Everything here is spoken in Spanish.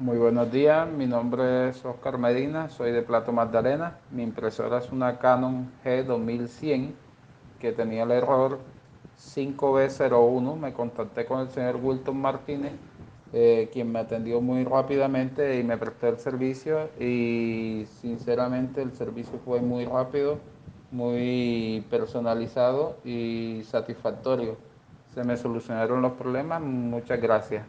Muy buenos días, mi nombre es Oscar Medina, soy de Plato Magdalena. Mi impresora es una Canon G2100 que tenía el error 5B01. Me contacté con el señor Wilton Martínez, eh, quien me atendió muy rápidamente y me prestó el servicio y sinceramente el servicio fue muy rápido, muy personalizado y satisfactorio. Se me solucionaron los problemas, muchas gracias.